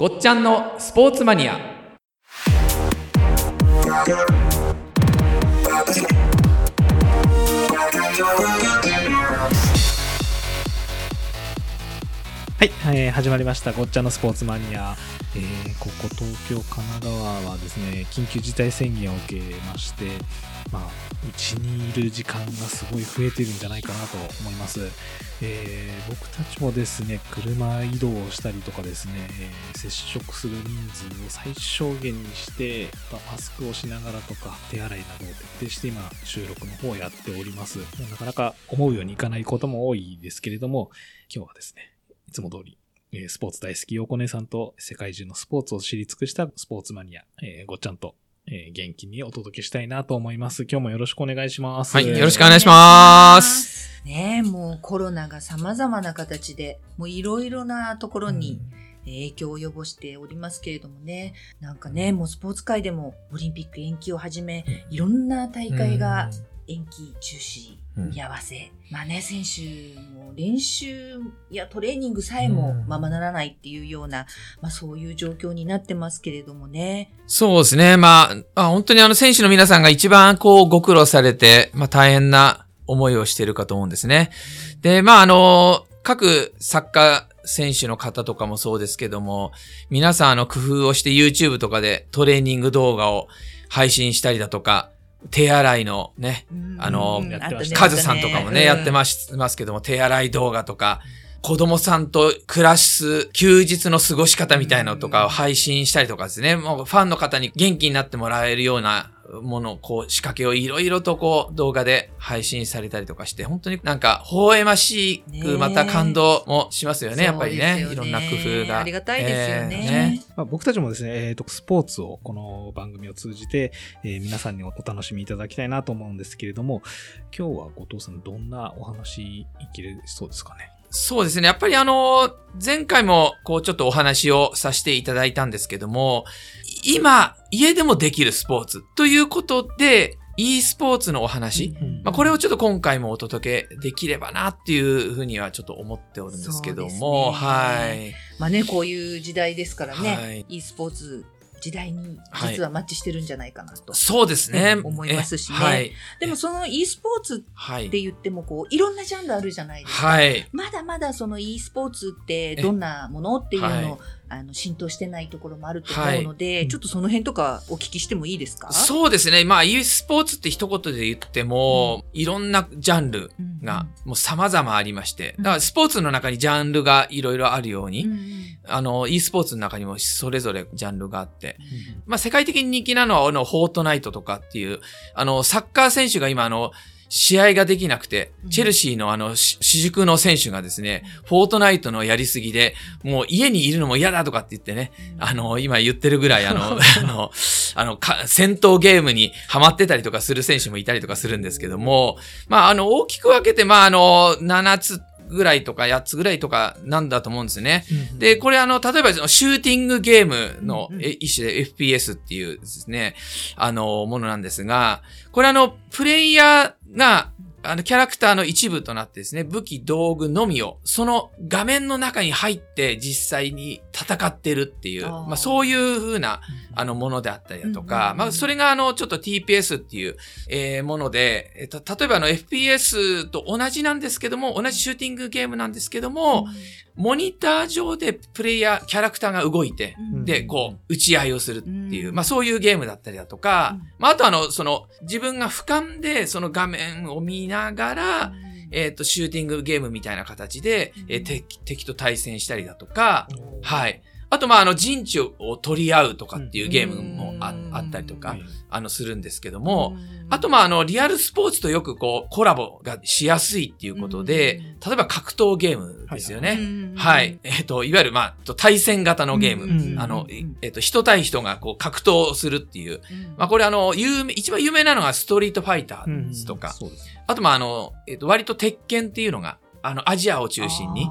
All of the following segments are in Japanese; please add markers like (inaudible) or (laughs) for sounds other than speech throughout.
ごっちゃんのスポーツマニア。はい、えー、始まりました。ごっちゃのスポーツマニア、えー、ここ東京神奈川はですね緊急事態宣言を受けましてまあうちにいる時間がすごい増えてるんじゃないかなと思います、えー、僕たちもですね車移動をしたりとかですね、え、接触する人数を最小限にして、まあ、マスクをしながらとか手洗いなどを徹底して今収録の方をやっております。なかなか思うようにいかないことも多いですけれども今日はですねいつも通り、えー、スポーツ大好き、よこ姉さんと世界中のスポーツを知り尽くしたスポーツマニア、えー、ごっちゃんと、えー、元気にお届けしたいなと思います。今日もよろしくお願いします。はい、よろしくお願いします。ねもうコロナが様々な形で、もういろいろなところに、影響を及ぼしておりますけれどもね、なんかね、もうスポーツ界でもオリンピック延期をはじめ、いろんな大会が延期中止見合わせ、うん、まあね選手も練習やトレーニングさえもままならないっていうような、うん、まあそういう状況になってますけれどもね。そうですね。まあ本当にあの選手の皆さんが一番こうご苦労されて、まあ、大変な思いをしているかと思うんですね。でまああの各サッカー選手の方とかもそうですけども、皆さんあの工夫をして YouTube とかでトレーニング動画を配信したりだとか、手洗いのね、あの、カズさんとかもね、やってますますけども、手洗い動画とか、子供さんと暮らす休日の過ごし方みたいなのとかを配信したりとかですね、もうファンの方に元気になってもらえるようなもの、こう、仕掛けをいろいろとこう、動画で配信されたりとかして、本当になんか、微笑ましく、また感動もしますよね、やっぱりね。いろんな工夫が。ありがたいですよね。えー、ねまあ、僕たちもですね、えっ、ー、と、スポーツを、この番組を通じて、えー、皆さんにお楽しみいただきたいなと思うんですけれども、今日は後藤さん、どんなお話いけるそうですかね？そうですね。やっぱりあの、前回もこうちょっとお話をさせていただいたんですけども、今、家でもできるスポーツということで、e スポーツのお話、うん、まあ、これをちょっと今回もお届けできればなっていうふうにはちょっと思っておるんですけども、ね、はい。まあね、こういう時代ですからね、はい、e スポーツ時代に実はマッチしてるんじゃないかなと、はい、そうですね、思いますしね、はい、でもその e スポーツって言ってもこういろんなジャンルあるじゃないですか、はい、まだまだその e スポーツってどんなものっていうのをあの浸透してないところもあると思うので、はい、ちょっとその辺とかお聞きしてもいいですか？そうですね。まあ e スポーツって一言で言っても、うん、いろんなジャンルがもう様々ありまして、だからスポーツの中にジャンルがいろいろあるように、うん、あの e スポーツの中にもそれぞれジャンルがあって、うん、まあ世界的に人気なのはあのフォートナイトとかっていう、あのサッカー選手が今あの試合ができなくて、チェルシーのあの、私塾の選手がですね、フォートナイトのやりすぎで、もう家にいるのも嫌だとかって言ってね、あの、今言ってるぐらい、あの、(laughs) あの、あの、戦闘ゲームにハマってたりとかする選手もいたりとかするんですけども、まあ、あの、大きく分けて、まあ、あの、7つぐらいとか8つぐらいとかなんだと思うんですね。うん、で、これあの、例えばシューティングゲームの一種で FPS っていうですね、あの、ものなんですが、これあの、プレイヤーがあの、キャラクターの一部となってですね、武器、道具のみを、その画面の中に入って実際に戦ってるっていう、あまあそういう風な、あの、ものであったりだとか、まあそれがあの、ちょっと TPS っていう、えー、もので、えー、例えばあの FPS と同じなんですけども、同じシューティングゲームなんですけども、モニター上でプレイヤー、キャラクターが動いて、で、こう、打ち合いをするっていう、まあそういうゲームだったりだとか、まああとあの、その、自分が俯瞰でその画面を見ながら、えっ、ー、と、シューティングゲームみたいな形で、えー、敵敵と対戦したりだとか、はい。あと、まあ、あの、陣地を取り合うとかっていうゲームもああったりとか、あの、するんですけども、あと、まあ、あの、リアルスポーツとよくこう、コラボがしやすいっていうことで、例えば格闘ゲームですよね。はい。えっ、ー、と、いわゆる、まあ、対戦型のゲーム。あの、えっ、ー、と、人対人がこう、格闘するっていう。まあ、これあの、有名、一番有名なのがストリートファイターズとか。あと、まあ、あの、えっ、ー、と、割と鉄拳っていうのが、あの、アジアを中心に、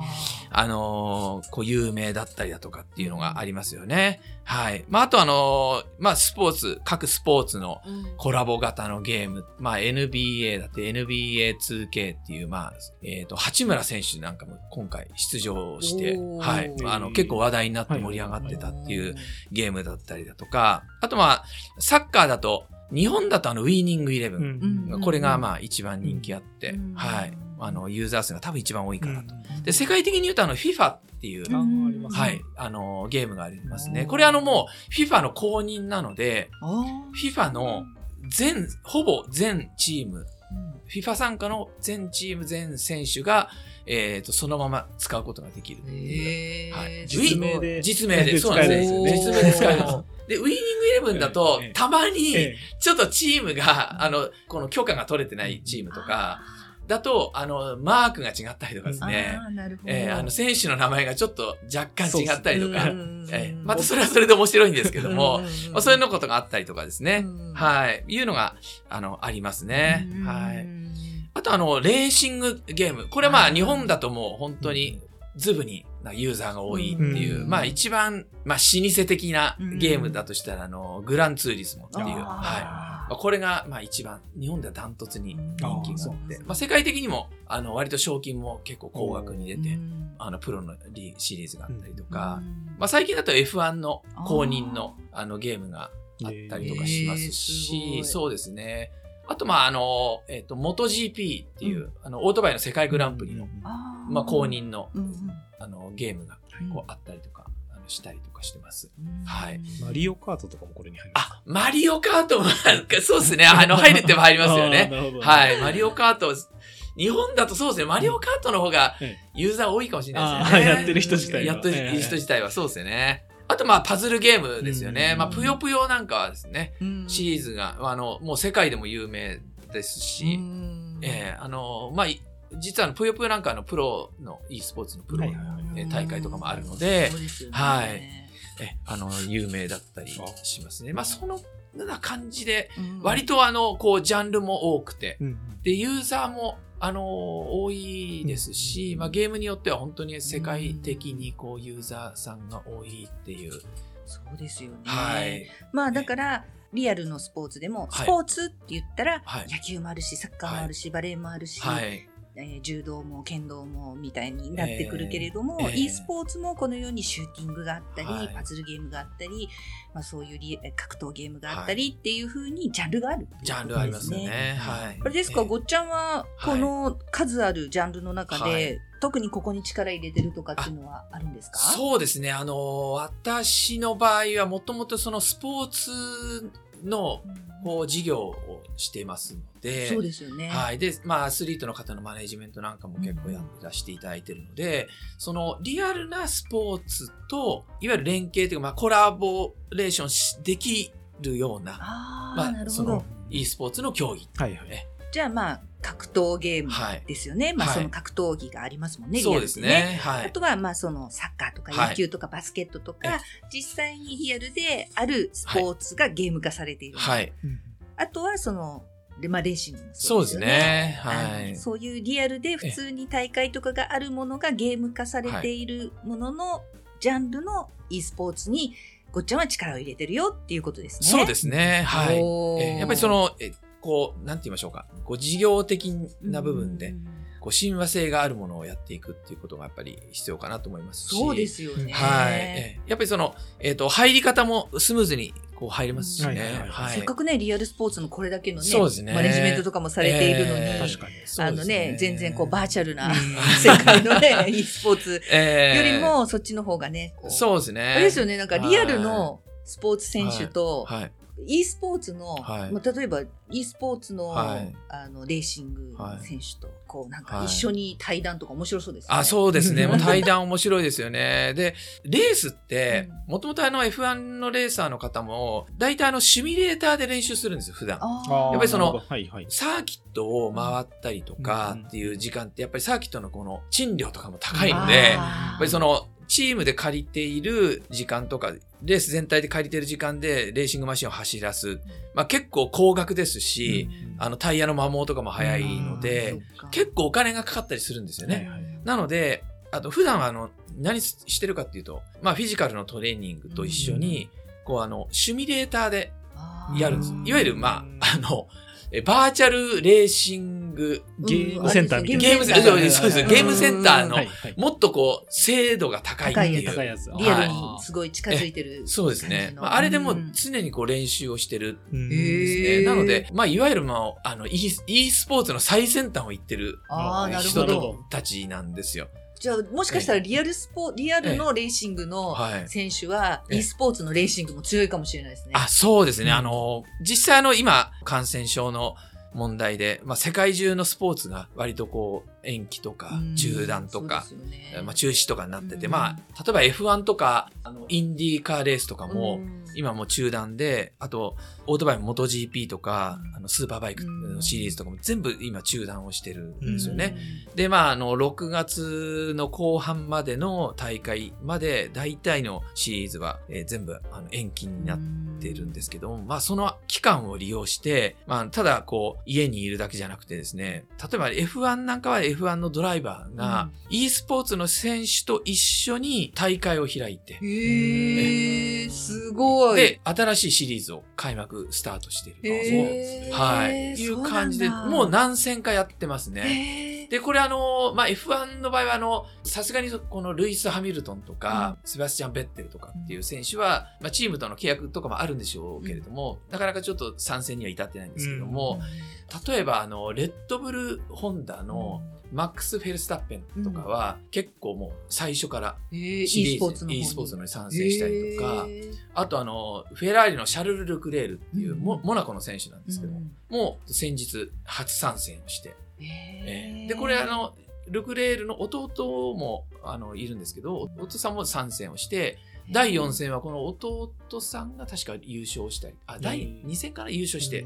あのーこう、有名だったりだとかっていうのがありますよね。はい。まあ、あとあのーまあ、スポーツ、各スポーツのコラボ型のゲーム、まあ、NBA だって NBA2K っていう、まあ、えっ、と、八村選手なんかも今回出場してはい。あの、結構話題になって盛り上がってたっていうゲームだったりだとか、あとまあ、サッカーだと、日本だとあの、ウィーニングイレブン。うん。これがまあ一番人気あって、うん。はい。あの、ユーザー数が多分一番多いかなと。うん。で、世界的に言うとあの、FIFA っていう、はい、あの、ゲームがありますね。うんこれあのもう、FIFA の公認なので、あ FIFA の全、ほぼ全チーム、ー FIFA 参加の全チーム全選手が、えっ、と、そのまま使うことができるはいー。実名で実名で、そうなんです。ね実名で使えます。で、ウィーニングイレブンだとええ、たまに、えちょっとチームが、あの、この許可が取れてないチームとか、だと、あの、マークが違ったりとかですね。あーなるほど。えーあの、選手の名前がちょっと若干違ったりとか、うん (laughs) えーまたそれはそれで面白いんですけども、まあ、そういうのことがあったりとかですね。うんはい。いうのが、あの、ありますねうん。はい。あと、あの、レーシングゲーム。これはまあ、日本だともう本当にズブになユーザーが多いっていう、うん。まあ一番、まあ老舗的なゲームだとしたら、あの、グランツーリスモっていう、はい。あまあこれが、まあ一番、日本ではダントツに人気があって。まあ世界的にも、あの、割と賞金も結構高額に出て、うん。あの、プロのリシリーズがあったりとか、うん。まあ最近だと F1 の公認のあのゲームがあったりとかしますへーすそうですね。あと、まあ、あの、えっ、と、MotoGP っていう、あの、オートバイの世界グランプリの、あーまあ、公認の、うん。うんあの、ゲームが、うんこう、あったりとか、あの、したりとかしてます。うんはいマリオカートとかもこれに入りますあ、マリオカートも、なんかそうですね。あの、入るっても入りますよね。(laughs) なるほどはい。マリオカート、日本だとそうですね。マリオカートの方がえユーザー多いかもしれないですよね。やってる人自体はやってる人自体はそうですよね。あと、まあ、パズルゲームですよね。うんまあ、ぷよぷよなんかはですね、うんシリーズが、あの、もう世界でも有名ですし、うんえーあの、まあ、い実はあのぷよぷよなんかあのプロの e スポーツのプロの、大会とかもあるのではい。えあの、有名だったりしますね。まあ、そのような感じで、うん。割とあの、こう、ジャンルも多くて、うんで、ユーザーも、あの、多いですし、まあ、ゲームによっては本当に世界的にこう、ユーザーさんが多いっていう。そうですよね。はい。まあだから、リアルのスポーツでも、はい。スポーツって言ったら、はい。野球もあるし、サッカーもあるし、バレーもあるし、はい。えー柔道も剣道もみたいになってくるけれども、えーえー。e スポーツもこのようにシューティングがあったり、はい。パズルゲームがあったり、まあ、そういう格闘ゲームがあったりっていうふうにジャンルがある、ジャンルありますよね。はい。あれですか、えー。ごっちゃんはこの数あるジャンルの中で、はい。特にここに力入れてるとかっていうのはあるんですか？そうですね。あの、私の場合はもともとそのスポーツのうんこう事業をしてますので、そうですよね。はい。で、まあ、アスリートの方のマネジメントなんかも結構やらせていただいてるので、そのリアルなスポーツと、いわゆる連携というか、まあ、コラボレーションしできるような、ああ、まあ、なるほどその。e スポーツの競技。はいはい。ねじゃあまあ、格闘ゲームはい。ですよね。まあ、はいその格闘技がありますもんね、そうですね。はい。リアルであとは、まあ、そのサッカーとかはい野球とかバスケットとか、え実際にリアルであるスポーツがゲーム化されている。はい。あとは、その、でまあ、レーシングもそうですよね。あはい。のそういうリアルで普通に大会とかがあるものがゲーム化されているものの、ジャンルの e スポーツにごっちゃんは力を入れてるよっていうことですね。そうですね。はい。やっぱりその、えこう、なんて言いましょうか。こう事業的な部分で、こう親和性があるものをやっていくっていうことがやっぱり必要かなと思いますし。そうですよね。はい。ええやっぱりその、えっ、と、入り方もスムーズにこう入りますしね。はいはいはいはい。せっかくね、リアルスポーツのこれだけのね、そうですねマネジメントとかもされているのに、ええ確かにあのね、全然こうバーチャルなうん (laughs) 世界のね、e スポーツ (laughs) ええよりも、そっちの方がね、こうそうですね。あれですよね、なんかリアルのスポーツ選手と、はい。E スポーツの、はいまあ、例えば e スポーツの,、はいあのレーシングはい選手と、こうなんかはい一緒に対談とか面白そうですよね。あ、そうですね。う (laughs) んもう対談面白いですよね。で、レースってう、もともとあの F1 のレーサーの方も、大体あのシミュレーターで練習するんですよ、普段。やっぱりそのはいはい。サーキットを回ったりとかっていう時間って、やっぱりサーキットのこの賃料とかも高いので、やっぱりそのチームで借りている時間とか、レース全体で借りている時間でレーシングマシンを走らす。まあ結構高額ですし、あのタイヤの摩耗とかも早いので、結構お金がかかったりするんですよね。なので、あと普段はあの、何してるかっていうと、まあフィジカルのトレーニングと一緒に、こうあの、シミュレーターでやるんです。いわゆる、まあ、あの、バーチャルレーシングゲームセンターみたいな。ゲームセンター、そうです。ゲームセンターの、もっとこう、精度が高いっていう。高いやつ。リアルにすごい近づいてる。そうですね。あれでも常にこう練習をしてるんですね。なので、まあ、いわゆる、まあ、あの、e スポーツの最先端を言ってる人たちなんですよ。じゃあ、もしかしたらリアルスポ、リアルのレーシングの選手は、e スポーツのレーシングも強いかもしれないですね。あ、そうですね。あの、実際あの、今、感染症の問題で、まあ、世界中のスポーツが割とこう、延期とか、中断とか、ね、まあ、中止とかになってて、まあ、例えば F1 とか、あの、インディーカーレースとかも、今も中断で、あと、オートバイも MotoGP とか、あの、スーパーバイクのシリーズとかも全部今中断をしてるんですよね。で、まあ、あの、6月の後半までの大会まで、大体のシリーズは、えー、全部あの延期になってるんですけども、まあ、その期間を利用して、まあ、ただ、こう、家にいるだけじゃなくてですね、例えば F1 なんかは F1 のドライバーが、e スポーツの選手と一緒に大会を開いて、へー、すごい。で、新しいシリーズを開幕スタートしている。はい。いう感じで、もう何戦かやってますね。で、これあの、まあ、F1 の場合はあの、さすがにこのルイス・ハミルトンとか、うん、セバスチャン・ベッテルとかっていう選手は、まあ、チームとの契約とかもあるんでしょうけれども、うん、なかなかちょっと参戦には至ってないんですけども、うん、例えばあの、レッドブル・ホンダの、マックス・フェルスタッペンとかは、結構もう最初からシリーズ、e スポーツのに。参戦したりとか、あとあの、フェラーリのシャルル・ルクレールっていうモ,、モナコの選手なんですけども、もう先日初参戦をして、えー、で、これあの、ルクレールの弟もあのいるんですけど、弟さんも参戦をして、第4戦はこの弟さんが確か優勝したり、あ、第2戦から優勝して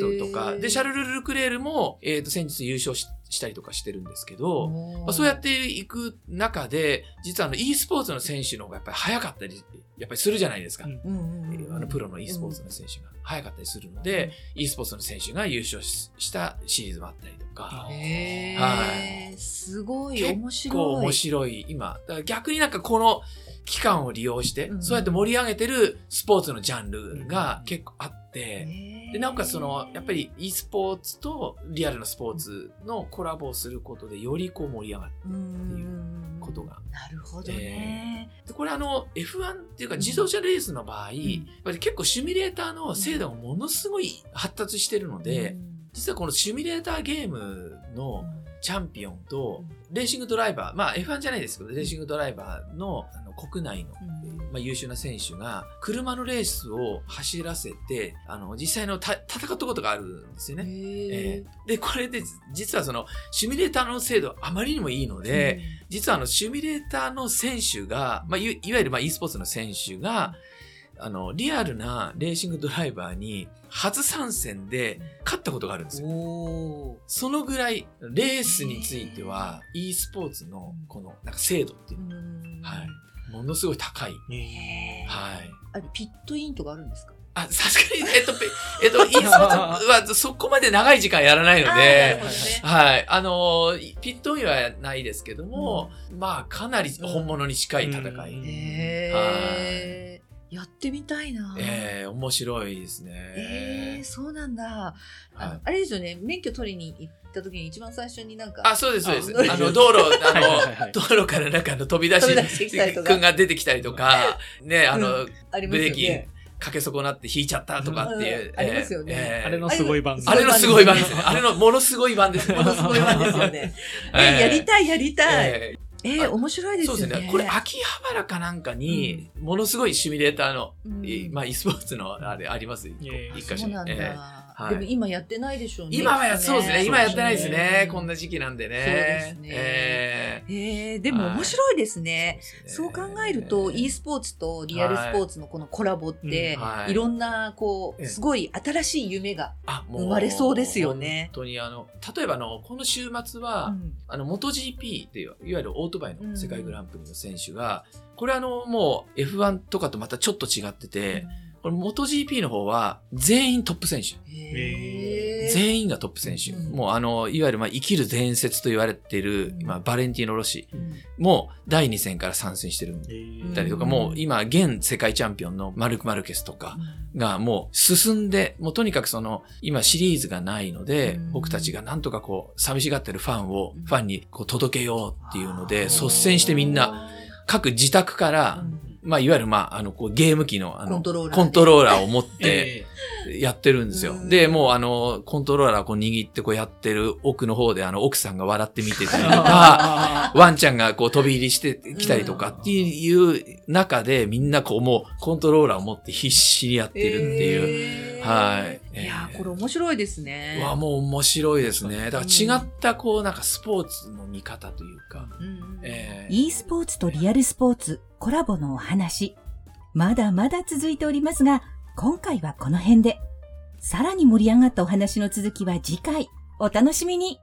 ととか、で、シャルル・ルクレールも、えっ、ー、と、先日優勝ししたりとかしてるんですけど、まあ、そうやっていく中で、実はあの e スポーツの選手の方がやっぱり早かったり、やっぱりするじゃないですか。うん、あのプロの e スポーツの選手が早かったりするので、うん、e スポーツの選手が優勝したシリーズもあったりとか。へはい。すごい面白い。結構面白い。今、だから逆になんかこの期間を利用して、うん、そうやって盛り上げてるスポーツのジャンルが結構あって、で、なおかつその、やっぱり e スポーツとリアルなスポーツのコラボをすることで、よりこう盛り上がるっていうことが。なるほどね。でこれあの、F1 っていうか自動車レースの場合、うん、やっぱり結構シミュレーターの精度がものすごい発達してるので、うん。実はこのシミュレーターゲームのチャンピオンと、レーシングドライバー、まあ F1 じゃないですけど、レーシングドライバーのあの国内の、まあ、優秀な選手が、車のレースを走らせて、あの、実際の戦ったことがあるんですよね。えー、で、これで、実はその、シミュレーターの精度あまりにもいいので、実はあの、シミュレーターの選手が、まあ、いわゆるまあ e スポーツの選手が、あの、リアルなレーシングドライバーに初参戦で勝ったことがあるんですよ。そのぐらい、レースについては、e スポーツのこの、なんか精度っていうのは、はい。ものすごい高い。はい。あれ、ピットインとかあるんですか？あ、さすがに、えっと、えっと、e スポーツはそこまで長い時間やらないので、(laughs) ね、はい。あの、ピットインはないですけども、うん、まあ、かなり本物に近い戦い。うん、へはい。やってみたいな。ええー、面白いですね。ええー、そうなんだ。あはい、あれですよね、免許取りに行った時に一番最初になんか。あ、そうです、そうです。あの、道路、あの、(laughs) はいはい、道路からなんかの飛び出し、くんが出てきたりとか、ね、あの、うん、あブレーキ。かけ損なって引いちゃったとかっていう。ありますよね。あれのすごい版あれのすごい版ですね。あれのものすごい版です。ものすごい版ですよね。(laughs) え、やりたい、やりたい。えー、面白いですね。そうですね。これ、秋葉原かなんかに、ものすごいシミュレーターの、うん、まあ、e スポーツのあれあります。一箇所。そうなんだ。えーはいでも今やってないでしょうね。今はや、そうですね。今やってないですね。うんこんな時期なんでね。そうですねえへえでも面白いですね。ーそう考えると、e スポーツとリアルスポーツのこのコラボって、はいいろんな、こう、ええすごい新しい夢が。生まれそうですよね本当にあの、例えばあの、この週末は、うんあの、MotoGP っていう、いわゆるオートバイの世界グランプリの選手が、これあの、もう F1 とかとまたちょっと違ってて、これ MotoGP の方は全員トップ選手。全員がトップ選手。うん。もうあの、いわゆるまあ生きる伝説と言われている、バレンティーノ・ロシ。うん。も第2戦から参戦してるんえーだりとか、うんもう今、現世界チャンピオンのマルク・マルケスとかがもう進んで、もうとにかくその、今シリーズがないので、うん。僕たちがなんとかこう、寂しがってるファンを、ファンにこう届けようっていうので、率先してみんな、各自宅から、まあ、いわゆる、まあ、あの、こう、ゲーム機の、あの、コントローラーコントローラーを持って、えやってるんですよ。うん。で、もう、あの、コントローラーをこう握ってこうやってる奥の方で、あの、奥さんが笑って見てたりとか、(laughs) ワンちゃんがこう飛び入りしてきたりとかっていう中で、みんなこう、もう、コントローラーを持って必死にやってるっていう。いうはい。いやー、これ面白いですね。わ、もう面白いですね。だから違った、こう、なんかスポーツの見方というか、うん。うんえー e スポーツとリアルスポーツコラボのお話。まだまだ続いておりますが、今回はこの辺で。さらに盛り上がったお話の続きは次回。お楽しみに